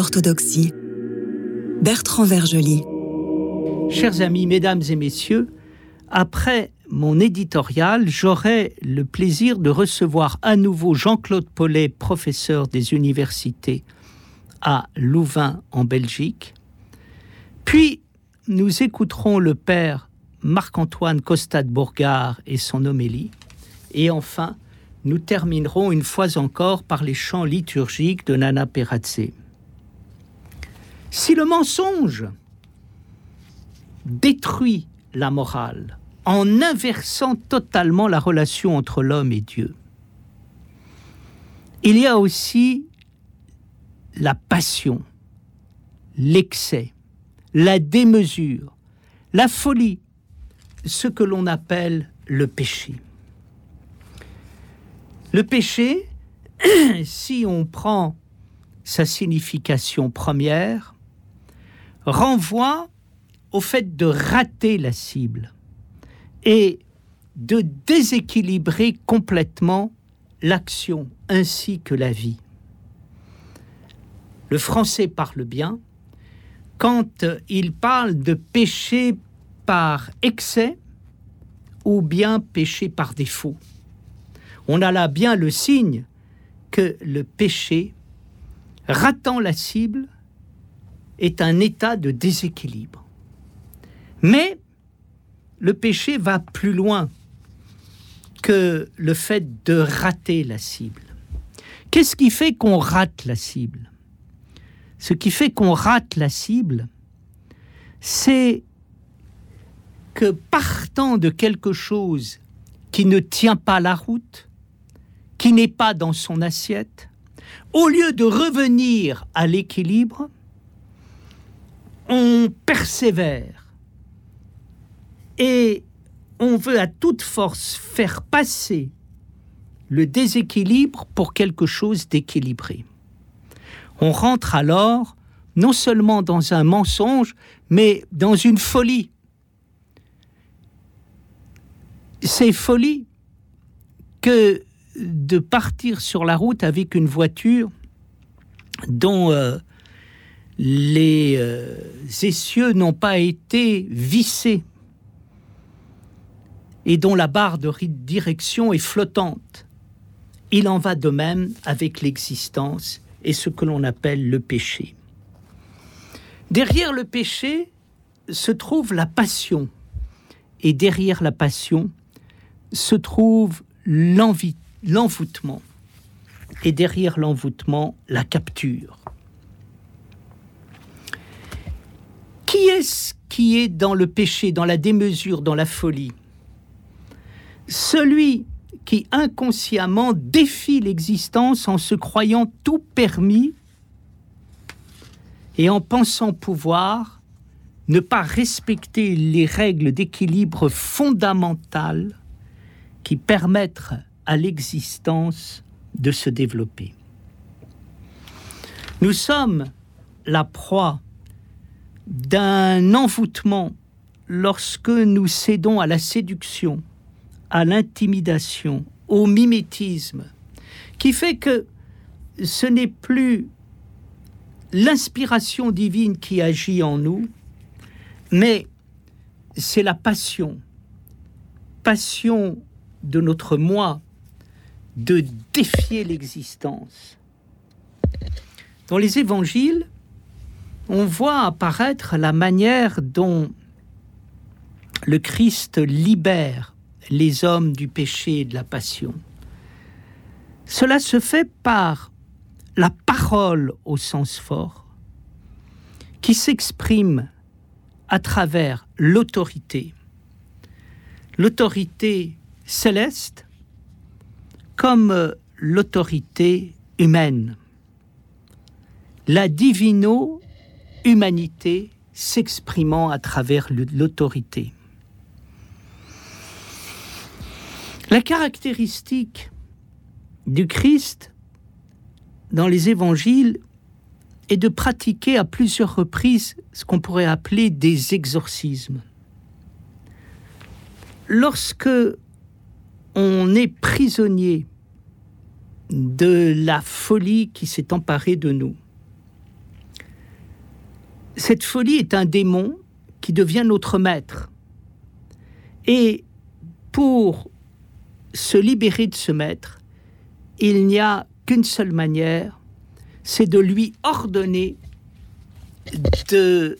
l'orthodoxie. Bertrand Vergely. Chers amis, mesdames et messieurs, après mon éditorial, j'aurai le plaisir de recevoir à nouveau Jean-Claude Paulet, professeur des universités à Louvain en Belgique. Puis nous écouterons le père Marc-Antoine Costa de Bourgard et son homélie. Et enfin, nous terminerons une fois encore par les chants liturgiques de Nana Perazze. Si le mensonge détruit la morale en inversant totalement la relation entre l'homme et Dieu, il y a aussi la passion, l'excès, la démesure, la folie, ce que l'on appelle le péché. Le péché, si on prend sa signification première, renvoie au fait de rater la cible et de déséquilibrer complètement l'action ainsi que la vie. Le français parle bien quand il parle de péché par excès ou bien péché par défaut on a là bien le signe que le péché, ratant la cible, est un état de déséquilibre. Mais le péché va plus loin que le fait de rater la cible. Qu'est-ce qui fait qu'on rate la cible? Ce qui fait qu'on rate la cible, c'est que partant de quelque chose qui ne tient pas la route, qui n'est pas dans son assiette, au lieu de revenir à l'équilibre, on persévère et on veut à toute force faire passer le déséquilibre pour quelque chose d'équilibré. On rentre alors non seulement dans un mensonge, mais dans une folie. C'est folie que de partir sur la route avec une voiture dont euh, les euh, essieux n'ont pas été vissés et dont la barre de direction est flottante. Il en va de même avec l'existence et ce que l'on appelle le péché. Derrière le péché se trouve la passion et derrière la passion se trouve l'envoûtement et derrière l'envoûtement, la capture. Qui est-ce qui est dans le péché, dans la démesure, dans la folie Celui qui inconsciemment défie l'existence en se croyant tout permis et en pensant pouvoir ne pas respecter les règles d'équilibre fondamentales qui permettent à l'existence de se développer. Nous sommes la proie d'un envoûtement lorsque nous cédons à la séduction, à l'intimidation, au mimétisme, qui fait que ce n'est plus l'inspiration divine qui agit en nous, mais c'est la passion, passion de notre moi de défier l'existence. Dans les évangiles, on voit apparaître la manière dont le Christ libère les hommes du péché et de la passion. Cela se fait par la parole au sens fort, qui s'exprime à travers l'autorité. L'autorité céleste comme l'autorité humaine. La divino-humanité s'exprimant à travers l'autorité. La caractéristique du Christ dans les évangiles est de pratiquer à plusieurs reprises ce qu'on pourrait appeler des exorcismes. Lorsque on est prisonnier de la folie qui s'est emparée de nous. Cette folie est un démon qui devient notre maître. Et pour se libérer de ce maître, il n'y a qu'une seule manière, c'est de lui ordonner de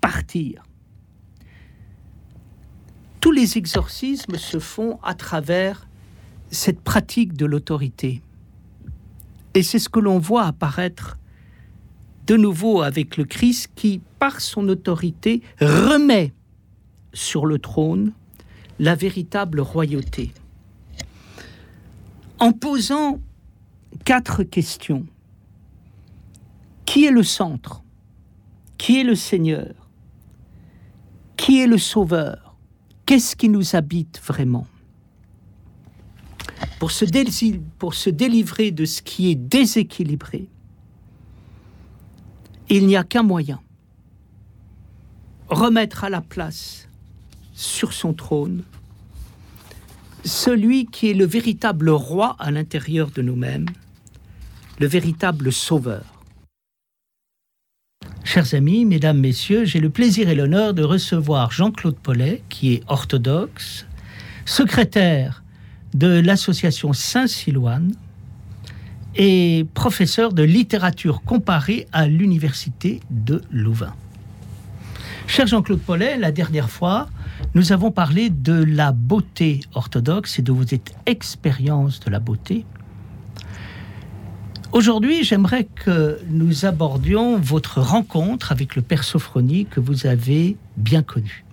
partir. Tous les exorcismes se font à travers cette pratique de l'autorité. Et c'est ce que l'on voit apparaître de nouveau avec le Christ qui, par son autorité, remet sur le trône la véritable royauté. En posant quatre questions. Qui est le centre? Qui est le Seigneur? Qui est le Sauveur? Qu'est-ce qui nous habite vraiment? Pour se, délivrer de ce qui est déséquilibré, il n'y a qu'un moyen. Remettre à la place, sur son trône, celui qui est le véritable roi à l'intérieur de nous-mêmes, le véritable sauveur. Chers amis, mesdames, messieurs, j'ai le plaisir et l'honneur de recevoir Jean-Claude Paulet, qui est orthodoxe, secrétaire de l'association Saint-Silouane et professeur de littérature comparée à l'université de Louvain. Cher Jean-Claude Paulet, la dernière fois, nous avons parlé de la beauté orthodoxe et de vos expériences de la beauté. Aujourd'hui, j'aimerais que nous abordions votre rencontre avec le Père Sophronie que vous avez bien connu.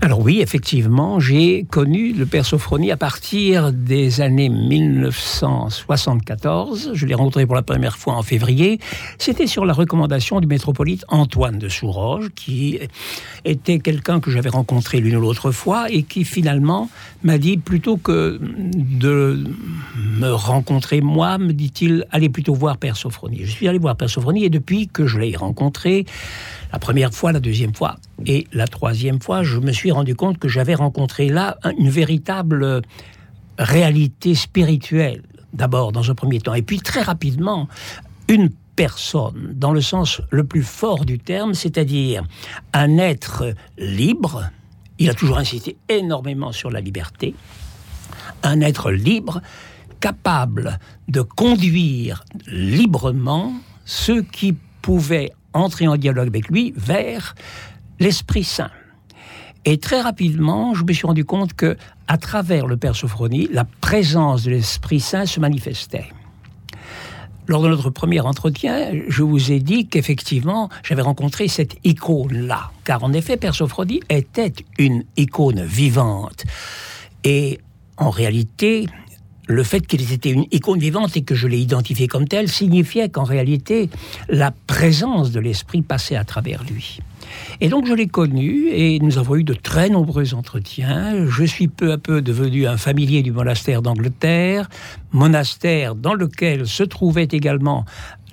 Alors oui, effectivement, j'ai connu le père Sophronie à partir des années 1974. Je l'ai rencontré pour la première fois en février. C'était sur la recommandation du métropolite Antoine de Souroge, qui était quelqu'un que j'avais rencontré l'une ou l'autre fois et qui finalement m'a dit plutôt que de me rencontrer moi, me dit-il, allez plutôt voir Père Sophronie. Je suis allé voir Père Sophronie et depuis que je l'ai rencontré, la première fois, la deuxième fois et la troisième fois, je me suis rendu compte que j'avais rencontré là une véritable réalité spirituelle, d'abord dans un premier temps, et puis très rapidement, une personne, dans le sens le plus fort du terme, c'est-à-dire un être libre, il a toujours insisté énormément sur la liberté, un être libre, capable de conduire librement ceux qui pouvaient entrer en dialogue avec lui vers l'Esprit Saint. Et très rapidement, je me suis rendu compte que, à travers le Père Sophronie, la présence de l'Esprit Saint se manifestait. Lors de notre premier entretien, je vous ai dit qu'effectivement, j'avais rencontré cette icône-là. Car en effet, Père Sophronie était une icône vivante. Et en réalité, le fait qu'il était une icône vivante et que je l'ai identifié comme telle signifiait qu'en réalité, la présence de l'esprit passait à travers lui. Et donc je l'ai connu et nous avons eu de très nombreux entretiens. Je suis peu à peu devenu un familier du monastère d'Angleterre, monastère dans lequel se trouvait également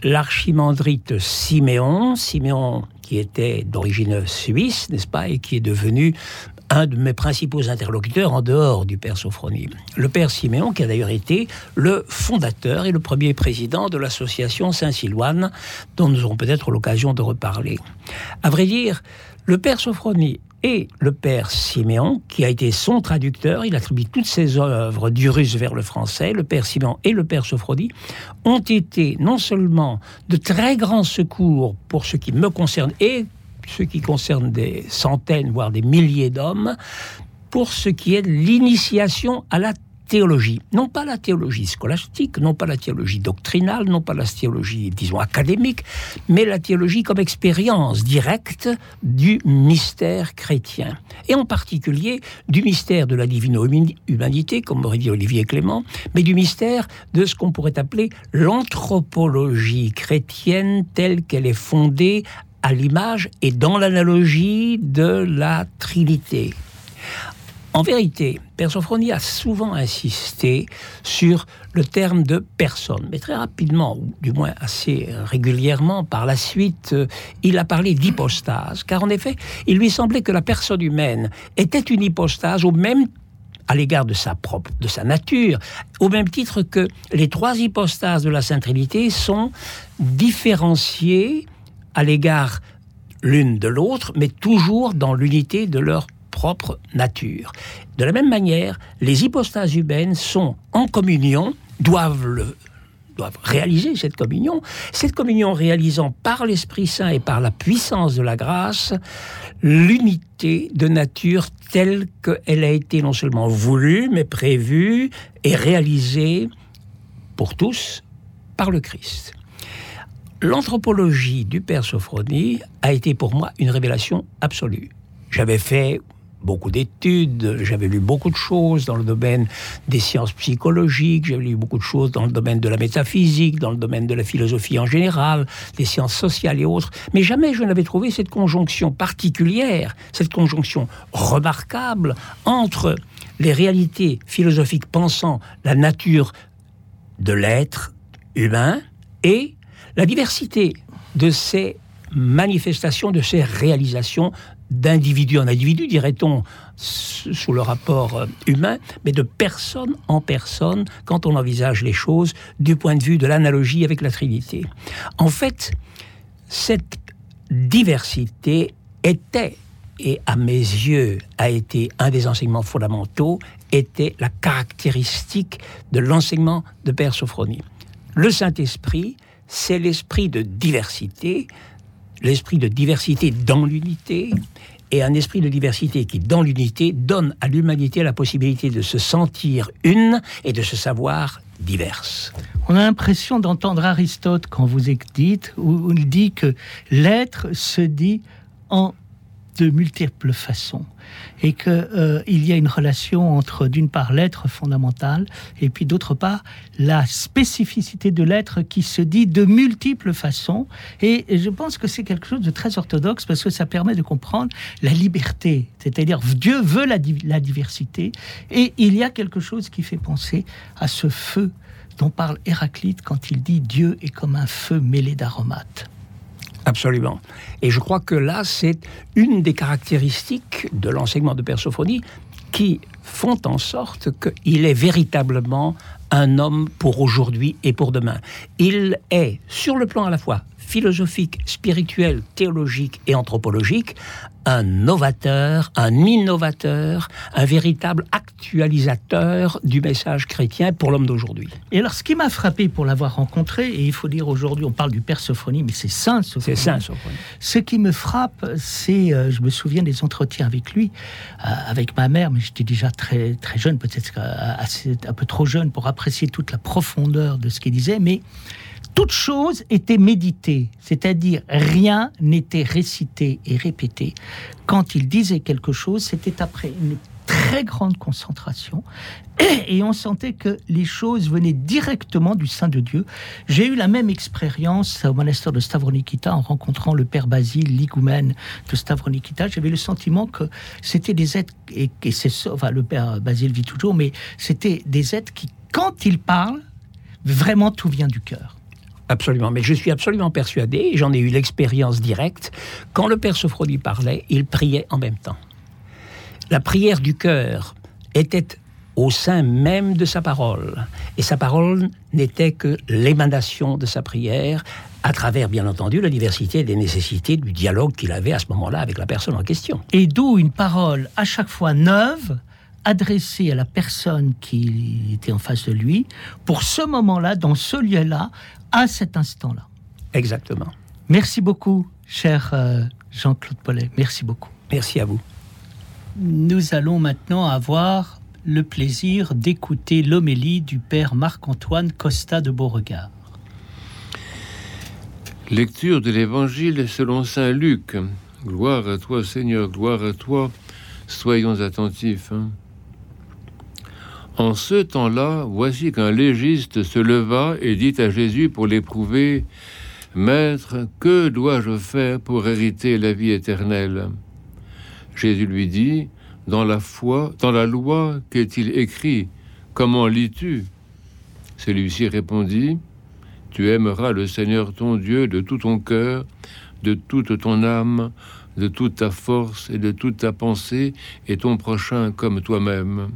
l'archimandrite Siméon, Siméon qui était d'origine suisse, n'est-ce pas, et qui est devenu un de mes principaux interlocuteurs en dehors du père Sophronie. Le père Siméon, qui a d'ailleurs été le fondateur et le premier président de l'association Saint-Siloine, dont nous aurons peut-être l'occasion de reparler. À vrai dire, le père Sophronie et le père Siméon, qui a été son traducteur, il attribue toutes ses œuvres du russe vers le français, le père Siméon et le père Sophronie, ont été non seulement de très grands secours pour ce qui me concerne et ce qui concerne des centaines, voire des milliers d'hommes, pour ce qui est de l'initiation à la théologie. Non pas la théologie scolastique, non pas la théologie doctrinale, non pas la théologie, disons, académique, mais la théologie comme expérience directe du mystère chrétien. Et en particulier du mystère de la divine humanité, comme aurait dit Olivier Clément, mais du mystère de ce qu'on pourrait appeler l'anthropologie chrétienne telle qu'elle est fondée à l'image et dans l'analogie de la Trinité. En vérité, Père Sophronie a souvent insisté sur le terme de personne, mais très rapidement, ou du moins assez régulièrement par la suite, euh, il a parlé d'hypostase, car en effet, il lui semblait que la personne humaine était une hypostase au même à l'égard de sa propre, de sa nature, au même titre que les trois hypostases de la Sainte Trinité sont différenciées à l'égard l'une de l'autre, mais toujours dans l'unité de leur propre nature. De la même manière, les hypostases humaines sont en communion, doivent le doivent réaliser cette communion, cette communion réalisant par l'Esprit Saint et par la puissance de la grâce l'unité de nature telle qu'elle a été non seulement voulue, mais prévue et réalisée pour tous par le Christ. L'anthropologie du Père Sophronie a été pour moi une révélation absolue. J'avais fait beaucoup d'études, j'avais lu beaucoup de choses dans le domaine des sciences psychologiques, j'avais lu beaucoup de choses dans le domaine de la métaphysique, dans le domaine de la philosophie en général, des sciences sociales et autres, mais jamais je n'avais trouvé cette conjonction particulière, cette conjonction remarquable entre les réalités philosophiques pensant la nature de l'être humain et la diversité de ces manifestations, de ces réalisations d'individu en individu, dirait-on, sous le rapport euh, humain, mais de personne en personne quand on envisage les choses du point de vue de l'analogie avec la Trinité. En fait, cette diversité était, et à mes yeux a été un des enseignements fondamentaux, était la caractéristique de l'enseignement de Père Sophronie. Le Saint-Esprit, c'est l'esprit de diversité, l'esprit de diversité dans l'unité, et un esprit de diversité qui, dans l'unité, donne à l'humanité la possibilité de se sentir une et de se savoir diverse. On a l'impression d'entendre Aristote quand vous dites, où il dit que l'être se dit en de multiples façons et qu'il euh, y a une relation entre d'une part l'être fondamental et puis d'autre part la spécificité de l'être qui se dit de multiples façons et, je pense que c'est quelque chose de très orthodoxe parce que ça permet de comprendre la liberté c'est-à-dire Dieu veut la, la diversité et il y a quelque chose qui fait penser à ce feu dont parle Héraclite quand il dit Dieu est comme un feu mêlé d'aromates. Absolument. Et je crois que là, c'est une des caractéristiques de l'enseignement de Persophonie qui font en sorte qu'il est véritablement un homme pour aujourd'hui et pour demain. Il est, sur le plan à la fois philosophique, spirituel, théologique et anthropologique, un novateur, un innovateur, un véritable actualisateur du message chrétien pour l'homme d'aujourd'hui. Et alors, ce qui m'a frappé pour l'avoir rencontré, et il faut dire aujourd'hui, on parle du Père Sophonie, mais c'est Saint Sophonie. C'est Saint Sophonie. Ce qui me frappe, c'est, euh, je me souviens des entretiens avec lui, euh, avec ma mère, mais j'étais déjà très, très jeune, peut-être euh, un peu trop jeune pour apprécier toute la profondeur de ce qu'il disait, mais toute chose était méditée, c'est-à-dire rien n'était récité et répété. Quand il disait quelque chose, c'était après une très grande concentration et on sentait que les choses venaient directement du sein de Dieu. J'ai eu la même expérience au monastère de Stavronikita en rencontrant le père Basile, l'igumène de Stavronikita. J'avais le sentiment que c'était des êtres, et, c'est enfin le père Basile vit toujours, mais c'était des êtres qui, quand ils parlent, vraiment tout vient du cœur. Absolument, mais je suis absolument persuadé, j'en ai eu l'expérience directe, quand le Père Sophronie parlait, il priait en même temps. La prière du cœur était au sein même de sa parole, et sa parole n'était que l'émanation de sa prière, à travers, bien entendu, la diversité des nécessités du dialogue qu'il avait à ce moment-là avec la personne en question. Et d'où une parole à chaque fois neuve, adressée à la personne qui était en face de lui, pour ce moment-là, dans ce lieu-là, à cet instant-là. Exactement. Merci beaucoup, cher euh, Jean-Claude Paulet. Merci beaucoup. Merci à vous. Nous allons maintenant avoir le plaisir d'écouter l'homélie du père Marc-Antoine Costa de Beauregard. Lecture de l'Évangile selon Saint Luc. Gloire à toi Seigneur, gloire à toi. Soyons attentifs. Hein. En ce temps-là, voici qu'un légiste se leva et dit à Jésus pour l'éprouver, Maître, que dois-je faire pour hériter la vie éternelle? Jésus lui dit, Dans la foi, dans la loi, qu'est-il écrit Comment lis-tu? Celui-ci répondit, Tu aimeras le Seigneur ton Dieu de tout ton cœur, de toute ton âme, de toute ta force et de toute ta pensée, et ton prochain comme toi-même.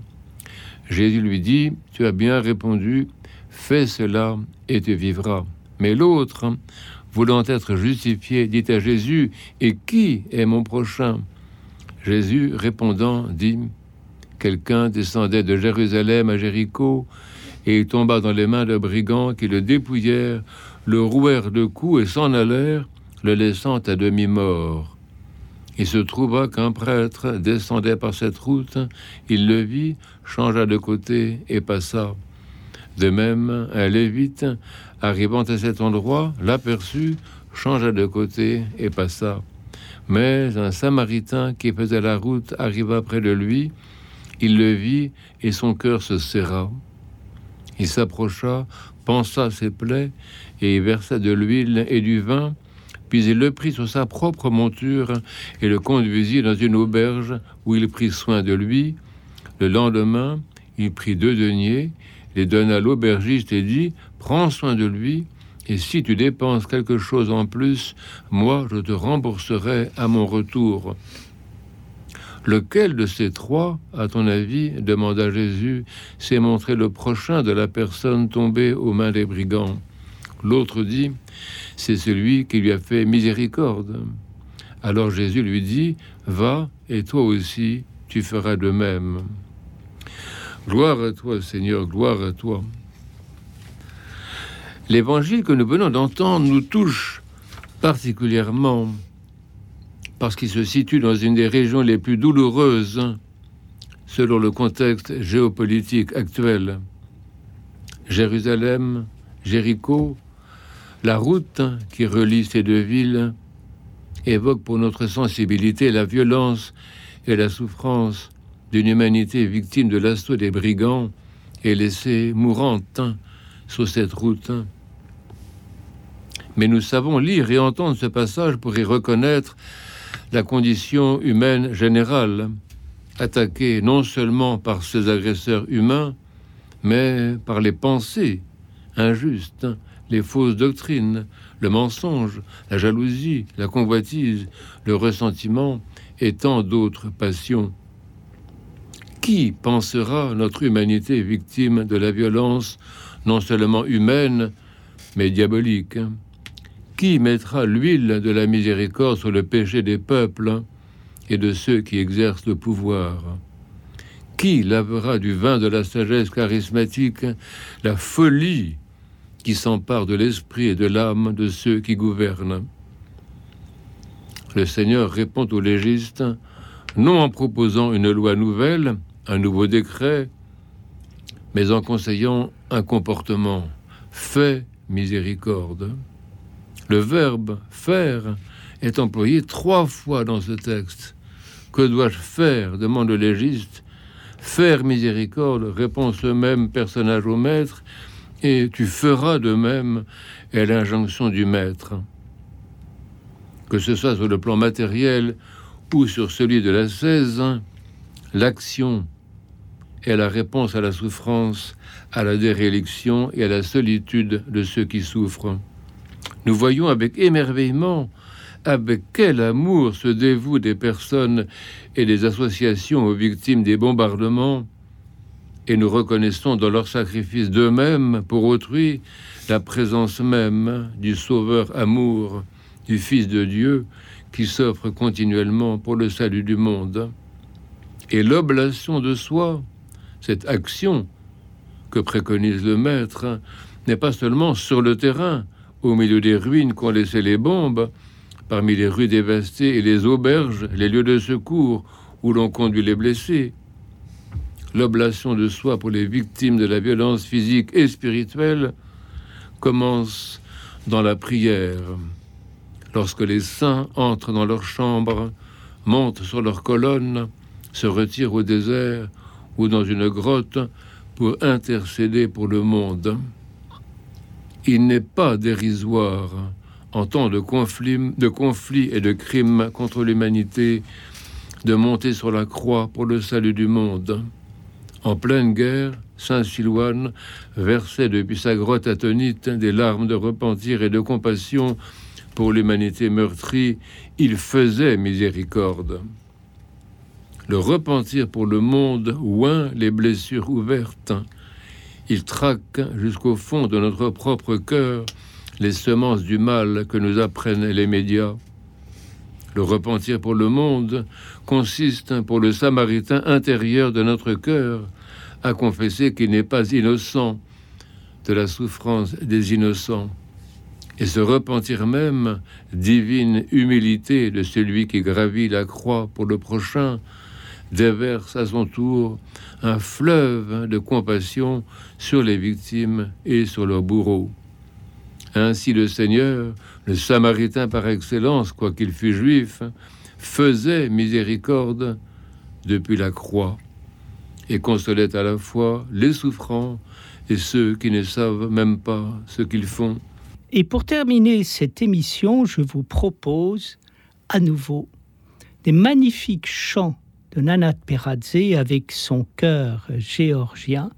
Jésus lui dit, Tu as bien répondu, fais cela et tu vivras. Mais l'autre, voulant être justifié, dit à Jésus, Et qui est mon prochain? Jésus, répondant, dit, Quelqu'un descendait de Jérusalem à Jéricho, et il tomba dans les mains de brigands qui le dépouillèrent, le rouèrent de coups et s'en allèrent, le laissant à demi mort. Il se trouva qu'un prêtre descendait par cette route, il le vit, changea de côté et passa. De même, un lévite, arrivant à cet endroit, l'aperçut, changea de côté et passa. Mais un samaritain qui faisait la route arriva près de lui, il le vit et son cœur se serra. Il s'approcha, pensa ses plaies et versa de l'huile et du vin, puis il le prit sur sa propre monture et le conduisit dans une auberge où il prit soin de lui. Le lendemain, il prit deux deniers les donna à l'aubergiste et dit Prends soin de lui, et si tu dépenses quelque chose en plus, moi je te rembourserai à mon retour. Lequel de ces trois, à ton avis, demanda Jésus, s'est montré le prochain de la personne tombée aux mains des brigands? L'autre dit C'est celui qui lui a fait miséricorde. Alors Jésus lui dit Va, et toi aussi, tu feras de même. Gloire à toi, Seigneur, gloire à toi. L'évangile que nous venons d'entendre nous touche particulièrement parce qu'il se situe dans une des régions les plus douloureuses selon le contexte géopolitique actuel. Jérusalem, Jéricho, la route qui relie ces deux villes évoque pour notre sensibilité la violence et la souffrance d'une humanité victime de l'assaut des brigands et laissée mourante sur cette route. Mais nous savons lire et entendre ce passage pour y reconnaître la condition humaine générale, attaquée non seulement par ces agresseurs humains, mais par les pensées injustes, les fausses doctrines, le mensonge, la jalousie, la convoitise, le ressentiment et tant d'autres passions. Qui pensera notre humanité victime de la violence non seulement humaine, mais diabolique? Qui mettra l'huile de la miséricorde sur le péché des peuples et de ceux qui exercent le pouvoir? Qui lavera du vin de la sagesse charismatique la folie qui s'empare de l'esprit et de l'âme de ceux qui gouvernent Le Seigneur répond aux légistes, non en proposant une loi nouvelle, un nouveau décret, mais en conseillant un comportement. Fais miséricorde. Le verbe faire est employé trois fois dans ce texte. Que dois-je faire? demande le légiste. Faire miséricorde, répond ce même personnage au maître, et tu feras de même, est l'injonction du maître. Que ce soit sur le plan matériel ou sur celui de la 16, l'action est la réponse à la souffrance, à la déréliction et à la solitude de ceux qui souffrent. Nous voyons avec émerveillement avec quel amour se dévouent des personnes et des associations aux victimes des bombardements, et nous reconnaissons dans leur sacrifice d'eux-mêmes pour autrui la présence même du Sauveur amour, du Fils de Dieu, qui s'offre continuellement pour le salut du monde. Et l'oblation de soi, cette action que préconise le maître n'est pas seulement sur le terrain, au milieu des ruines qu'ont laissées les bombes, parmi les rues dévastées et les auberges, les lieux de secours où l'on conduit les blessés. L'oblation de soi pour les victimes de la violence physique et spirituelle commence dans la prière. Lorsque les saints entrent dans leur chambre, montent sur leurs colonnes, se retirent au désert, ou dans une grotte pour intercéder pour le monde. Il n'est pas dérisoire, en temps de conflits, de conflits et de crimes contre l'humanité, de monter sur la croix pour le salut du monde. En pleine guerre, Saint Silouane versait depuis sa grotte atonite des larmes de repentir et de compassion pour l'humanité meurtrie. Il faisait miséricorde le repentir pour le monde oint les blessures ouvertes. Il traque jusqu'au fond de notre propre cœur les semences du mal que nous apprennent les médias. Le repentir pour le monde consiste pour le samaritain intérieur de notre cœur à confesser qu'il n'est pas innocent de la souffrance des innocents et se repentir même divine humilité de celui qui gravit la croix pour le prochain déverse à son tour un fleuve de compassion sur les victimes et sur leurs bourreaux. Ainsi le Seigneur, le Samaritain par excellence, quoiqu'il fût juif, faisait miséricorde depuis la croix et consolait à la fois les souffrants et ceux qui ne savent même pas ce qu'ils font. Et pour terminer cette émission, je vous propose à nouveau des magnifiques chants de Nanat Peradze avec son chœur géorgien,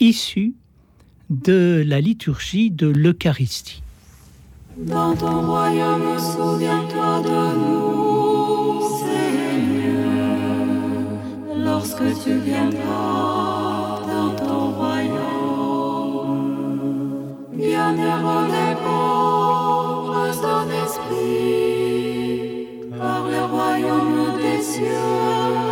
issus de la liturgie de l'Eucharistie. Dans ton royaume, souviens-toi de nous, Seigneur, lorsque tu viendras dans ton royaume. Bienheureux les pauvres en esprit, par le royaume des cieux.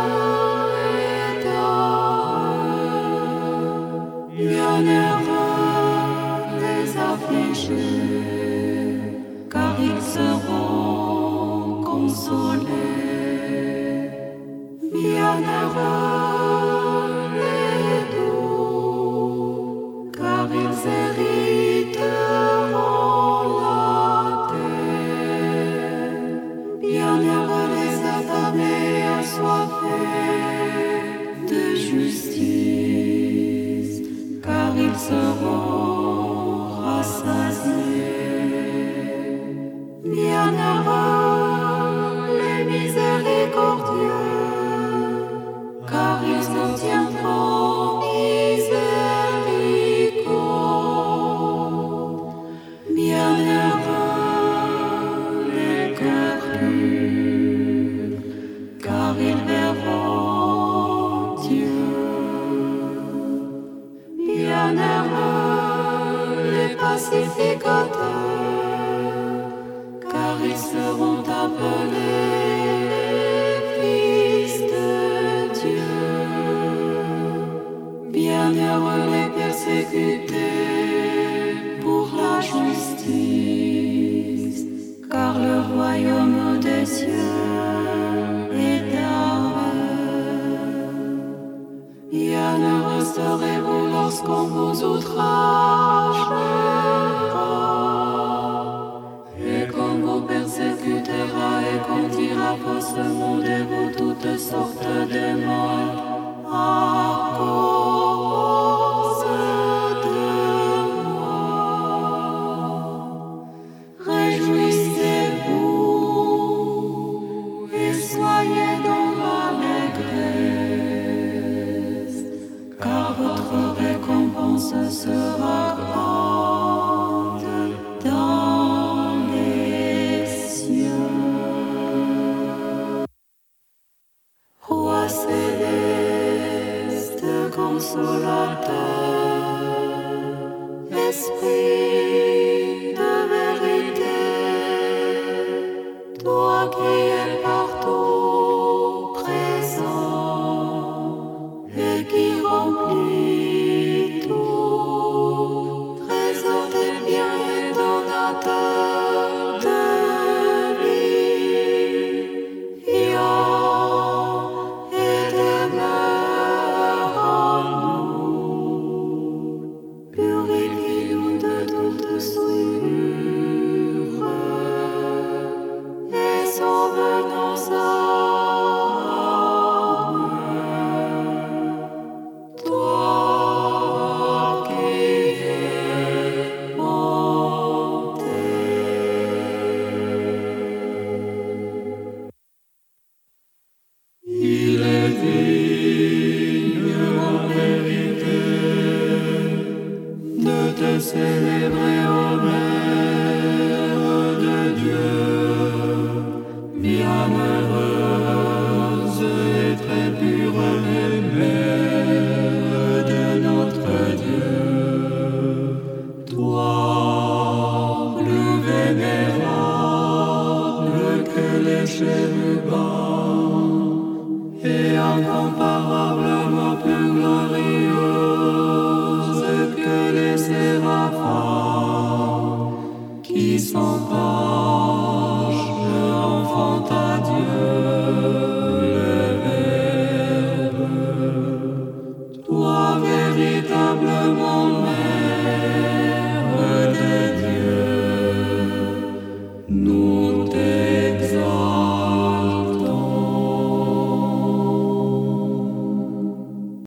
Bienheureux les doux, car ils hériteront la terre. Bienheureux les affamés assoiffés de justice, car ils seront rassasiés. Bienheureux les pacificateurs, car ils seront appelés fils de Dieu. Bienheureux les persécutés serez-vous lorsqu'on vous outragera et qu'on vous persécutera et qu'on dira faussement de vous toutes sortes de mal à